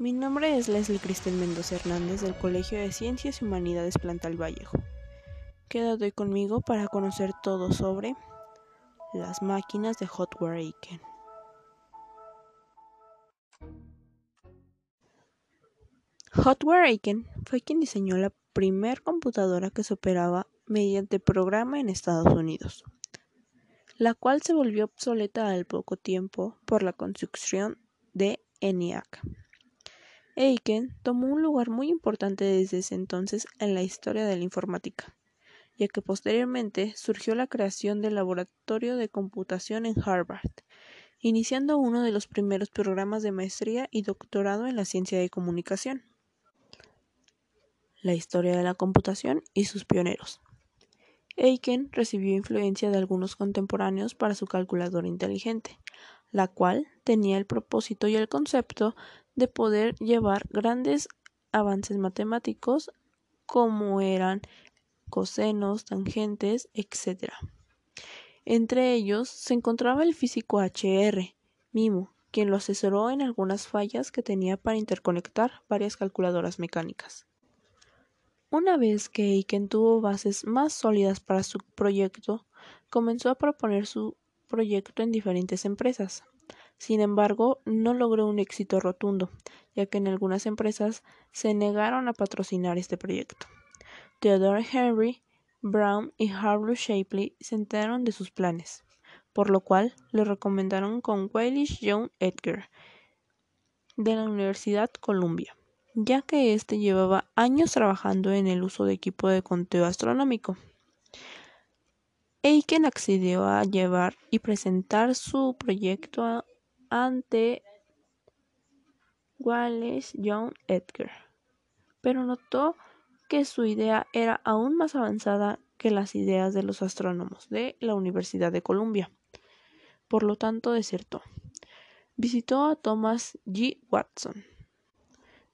Mi nombre es Leslie Cristel Mendoza Hernández del Colegio de Ciencias y Humanidades Plantal Vallejo. Quédate conmigo para conocer todo sobre las máquinas de Hotware Aiken. Hotware Aiken fue quien diseñó la primer computadora que se operaba mediante programa en Estados Unidos, la cual se volvió obsoleta al poco tiempo por la construcción de ENIAC. Aiken tomó un lugar muy importante desde ese entonces en la historia de la informática, ya que posteriormente surgió la creación del Laboratorio de Computación en Harvard, iniciando uno de los primeros programas de maestría y doctorado en la ciencia de comunicación. La historia de la computación y sus pioneros. Aiken recibió influencia de algunos contemporáneos para su calculadora inteligente, la cual tenía el propósito y el concepto de poder llevar grandes avances matemáticos como eran cosenos, tangentes, etc. Entre ellos se encontraba el físico H.R. Mimo, quien lo asesoró en algunas fallas que tenía para interconectar varias calculadoras mecánicas. Una vez que Aiken tuvo bases más sólidas para su proyecto, comenzó a proponer su proyecto en diferentes empresas. Sin embargo, no logró un éxito rotundo, ya que en algunas empresas se negaron a patrocinar este proyecto. Theodore Henry Brown y Harlow Shapley se enteraron de sus planes, por lo cual le recomendaron con Waylish John Edgar de la Universidad Columbia, ya que éste llevaba años trabajando en el uso de equipo de conteo astronómico. Aiken accedió a llevar y presentar su proyecto ante Wallace John Edgar, pero notó que su idea era aún más avanzada que las ideas de los astrónomos de la Universidad de Columbia. Por lo tanto, desertó. Visitó a Thomas G. Watson.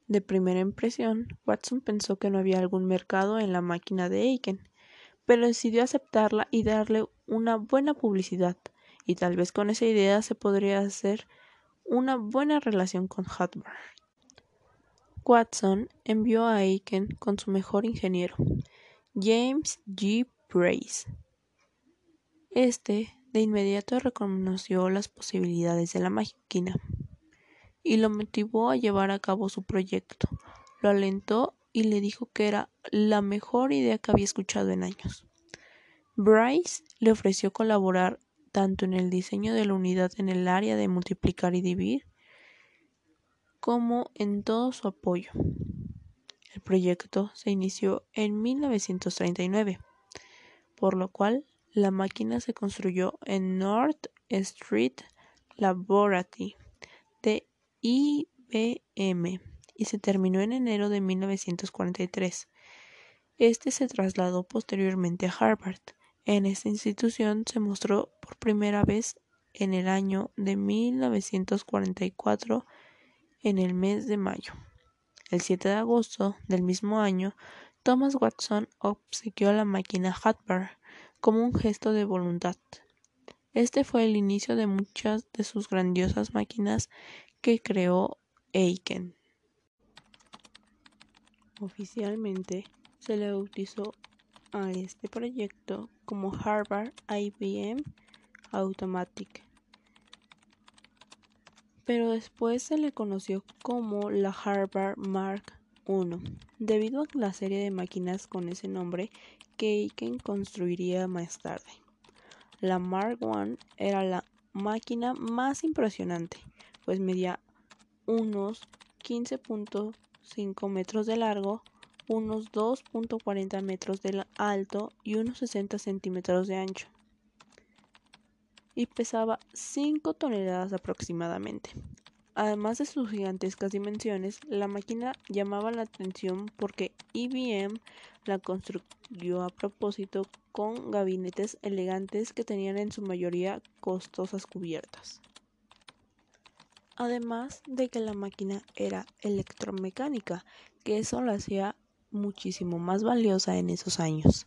De primera impresión, Watson pensó que no había algún mercado en la máquina de Aiken, pero decidió aceptarla y darle una buena publicidad y tal vez con esa idea se podría hacer una buena relación con Hotbar. Watson envió a Aiken con su mejor ingeniero, James G. Brace. Este de inmediato reconoció las posibilidades de la máquina y lo motivó a llevar a cabo su proyecto. Lo alentó y le dijo que era la mejor idea que había escuchado en años. Bryce le ofreció colaborar tanto en el diseño de la unidad en el área de multiplicar y dividir, como en todo su apoyo. El proyecto se inició en 1939, por lo cual la máquina se construyó en North Street Laboratory de IBM y se terminó en enero de 1943. Este se trasladó posteriormente a Harvard, en esta institución se mostró por primera vez en el año de 1944 en el mes de mayo. El 7 de agosto del mismo año, Thomas Watson obsequió la máquina Hatbar como un gesto de voluntad. Este fue el inicio de muchas de sus grandiosas máquinas que creó Aiken. Oficialmente se le bautizó a este proyecto como Harvard IBM Automatic, pero después se le conoció como la Harvard Mark I, debido a la serie de máquinas con ese nombre que Aiken construiría más tarde. La Mark I era la máquina más impresionante, pues medía unos 15.5 metros de largo, unos 2.40 metros de alto y unos 60 centímetros de ancho, y pesaba 5 toneladas aproximadamente. Además de sus gigantescas dimensiones, la máquina llamaba la atención porque IBM la construyó a propósito con gabinetes elegantes que tenían en su mayoría costosas cubiertas. Además de que la máquina era electromecánica, que eso la hacía muchísimo más valiosa en esos años.